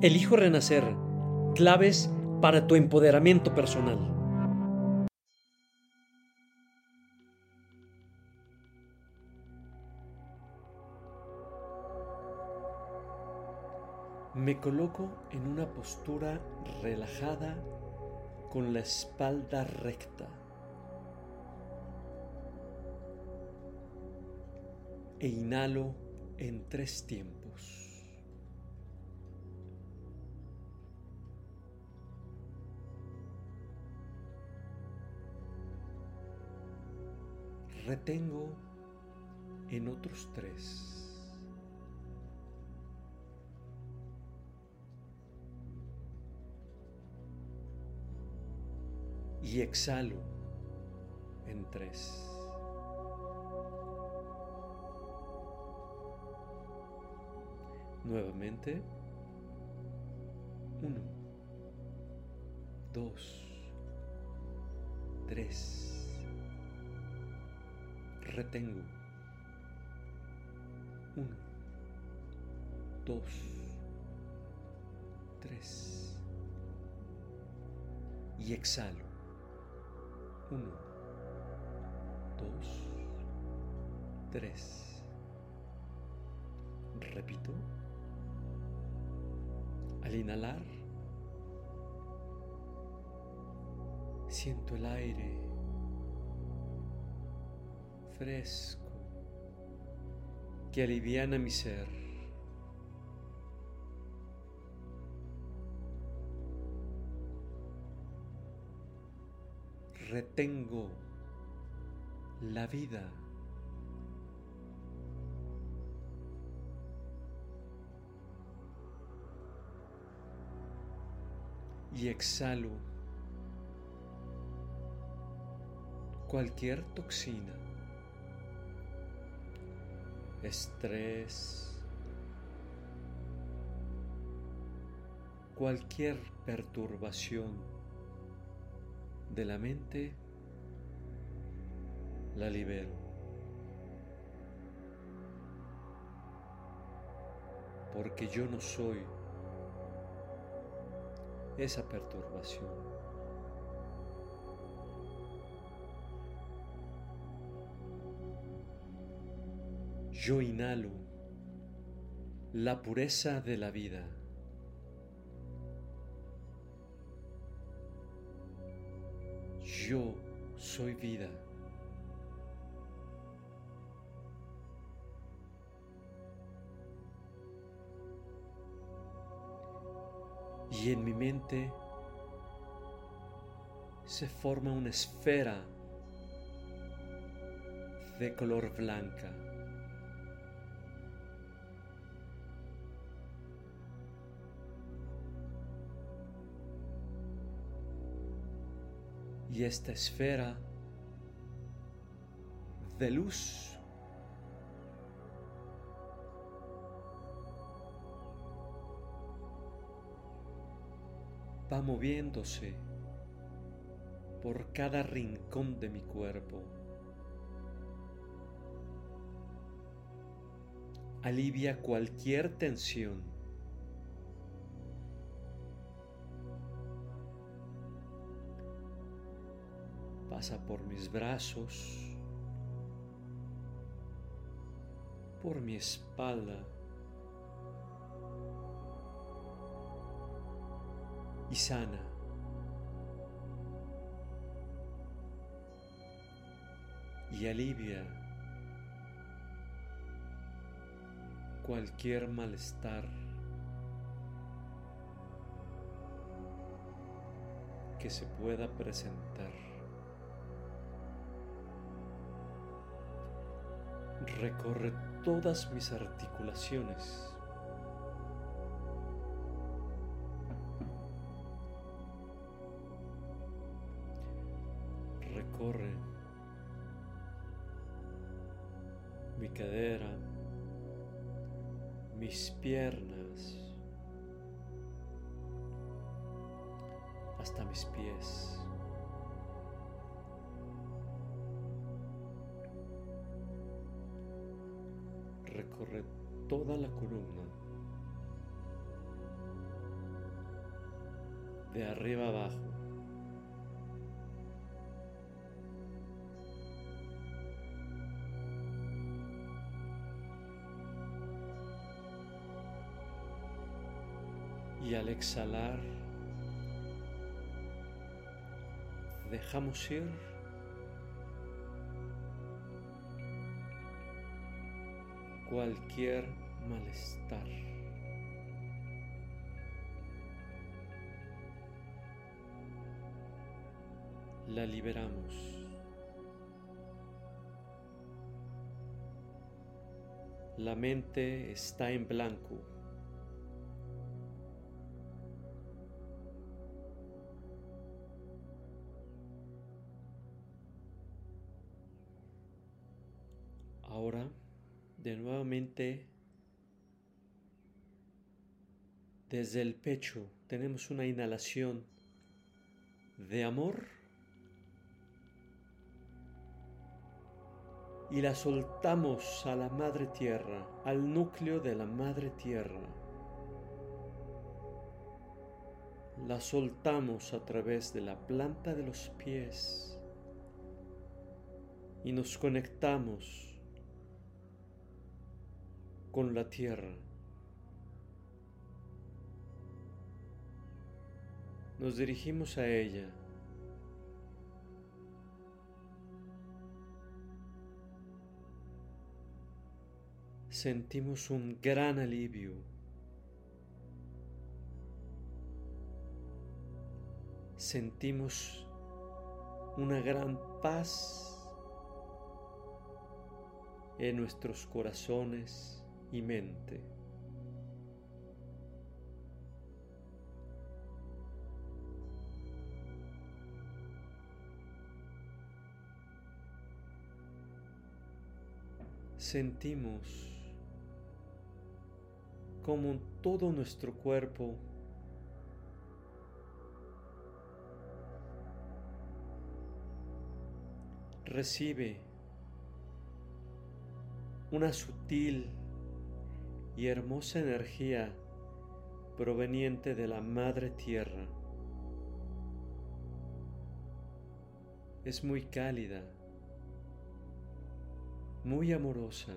Elijo renacer. Claves para tu empoderamiento personal. Me coloco en una postura relajada con la espalda recta. E inhalo en tres tiempos. Retengo en otros tres. y exhalo en tres. Nuevamente. Uno, dos, tres. Retengo. Uno, dos, tres. Y exhalo. Uno, dos, tres. Repito. Al inhalar, siento el aire fresco que aliviana mi ser. Retengo la vida. y exhalo cualquier toxina, estrés, cualquier perturbación de la mente, la libero. Porque yo no soy esa perturbación. Yo inhalo la pureza de la vida. Yo soy vida. y en mi mente se forma una esfera de color blanca. Y esta esfera de luz va moviéndose por cada rincón de mi cuerpo. Alivia cualquier tensión. Pasa por mis brazos, por mi espalda, y sana. Y alivia cualquier malestar que se pueda presentar. Recorre todas mis articulaciones recorre mi cadera, mis piernas, hasta mis pies. recorre toda la columna, de arriba abajo. Y al exhalar, dejamos ir cualquier malestar. La liberamos. La mente está en blanco. De nuevamente, desde el pecho tenemos una inhalación de amor y la soltamos a la madre tierra, al núcleo de la madre tierra. La soltamos a través de la planta de los pies y nos conectamos con la tierra. Nos dirigimos a ella. Sentimos un gran alivio. Sentimos una gran paz en nuestros corazones y mente. Sentimos como todo nuestro cuerpo recibe una sutil y hermosa energía proveniente de la Madre Tierra. Es muy cálida, muy amorosa.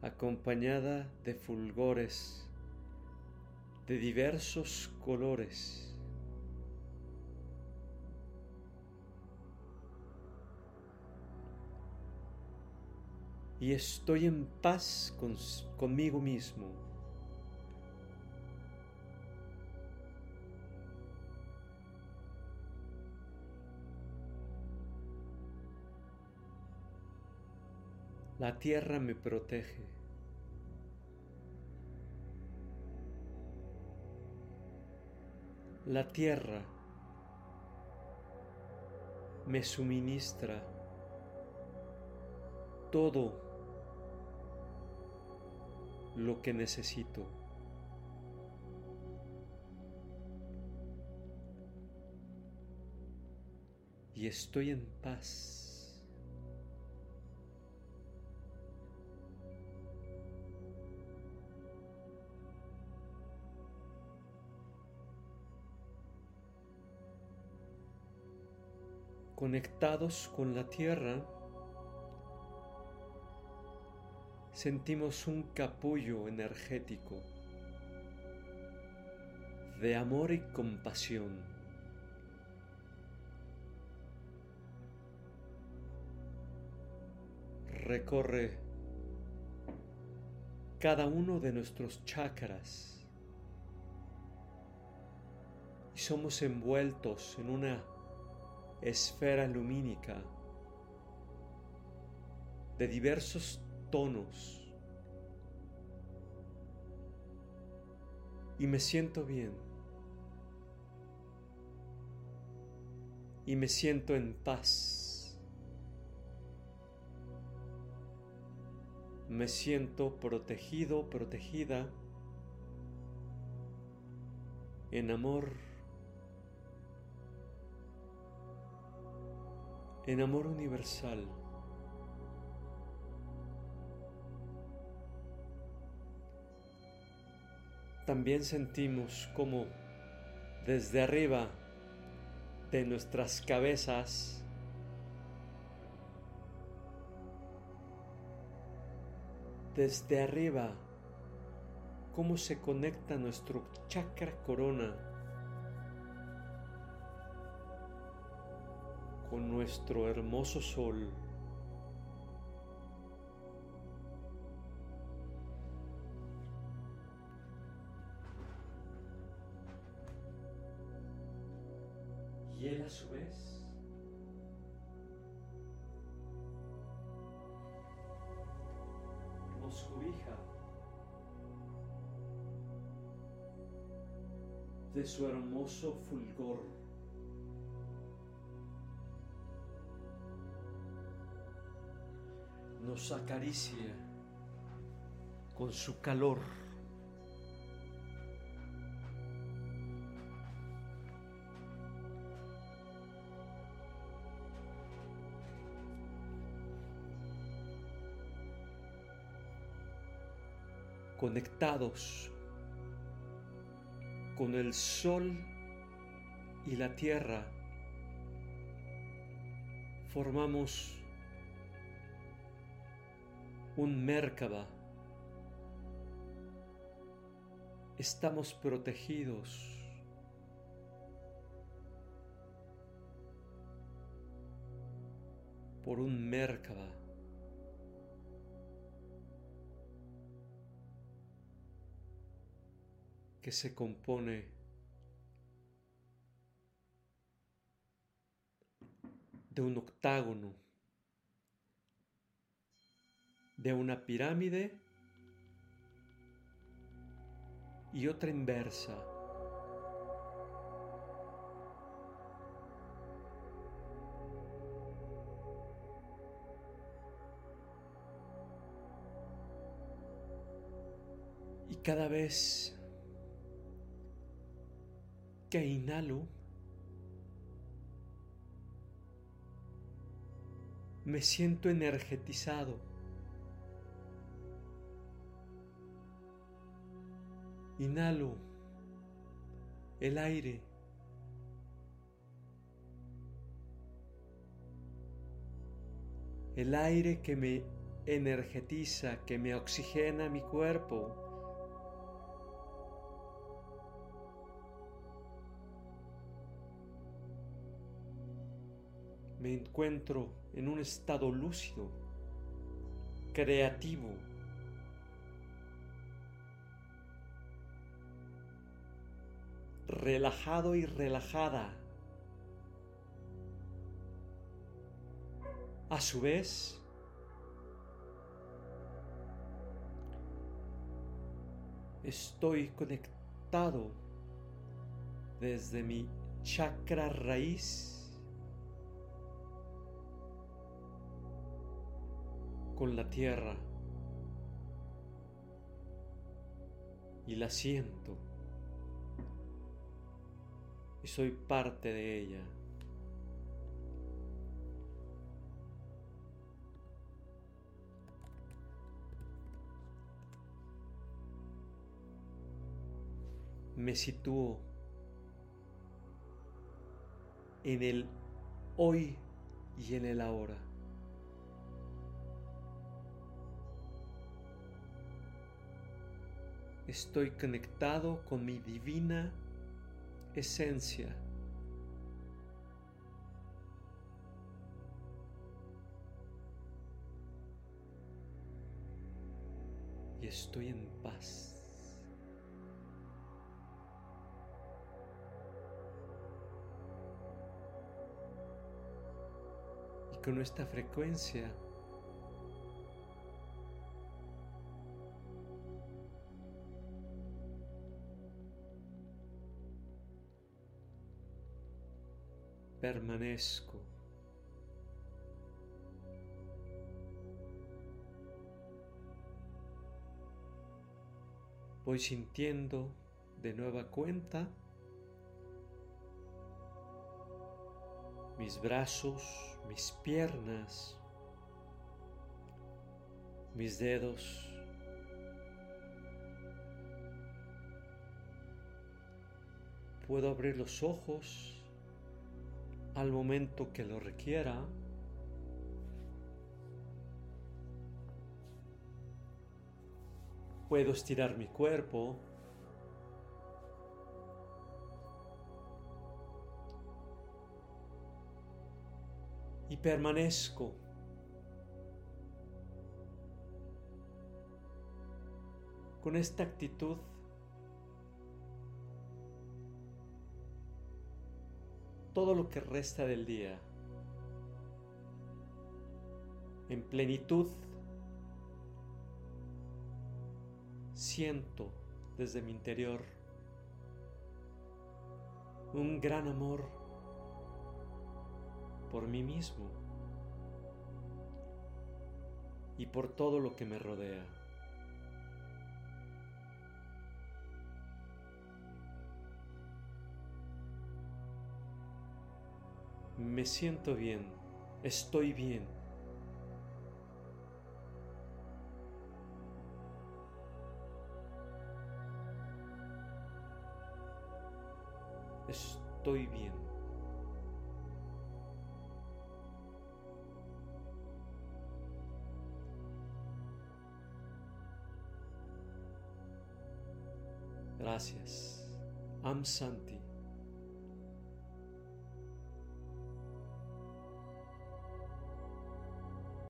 acompañada de fulgores de diversos colores. Y estoy en paz conmigo mismo. La tierra me protege. La tierra me suministra todo lo que necesito. Y estoy en paz. conectados con la tierra, sentimos un capullo energético de amor y compasión. Recorre cada uno de nuestros chakras y somos envueltos en una esfera lumínica de diversos tonos y me siento bien y me siento en paz. Me siento protegido, protegida en amor, en amor universal. También sentimos como desde arriba de nuestras cabezas desde arriba cómo se conecta nuestro chakra corona con nuestro hermoso sol. Él a su vez nos cobija de su hermoso fulgor. Nos acaricia con su calor. Conectados con el sol y la tierra, formamos un Merkaba. Estamos protegidos. por un Merkaba. Que se compone de un octágono, de una pirámide y otra inversa. Y cada vez que inhalo, me siento energetizado. Inhalo el aire. El aire que me energetiza, que me oxigena mi cuerpo. Me encuentro en un estado lúcido, creativo. relajado y relajada. A su vez, estoy conectado desde mi chakra raíz con la tierra y la siento y soy parte de ella. Me sitúo en el hoy y en el ahora. Estoy conectado con mi divina esencia. Y estoy en paz. Y con esta frecuencia permanezco. Voy sintiendo de nueva cuenta mis brazos, mis piernas, mis dedos, Puedo abrir los ojos al momento que lo requiera. Puedo estirar mi cuerpo. Y permanezco con esta actitud todo lo que resta del día en plenitud siento desde mi interior un gran amor por mí mismo y por todo lo que me rodea. Me siento bien, estoy bien. Estoy bien. Gracias. Am Santi.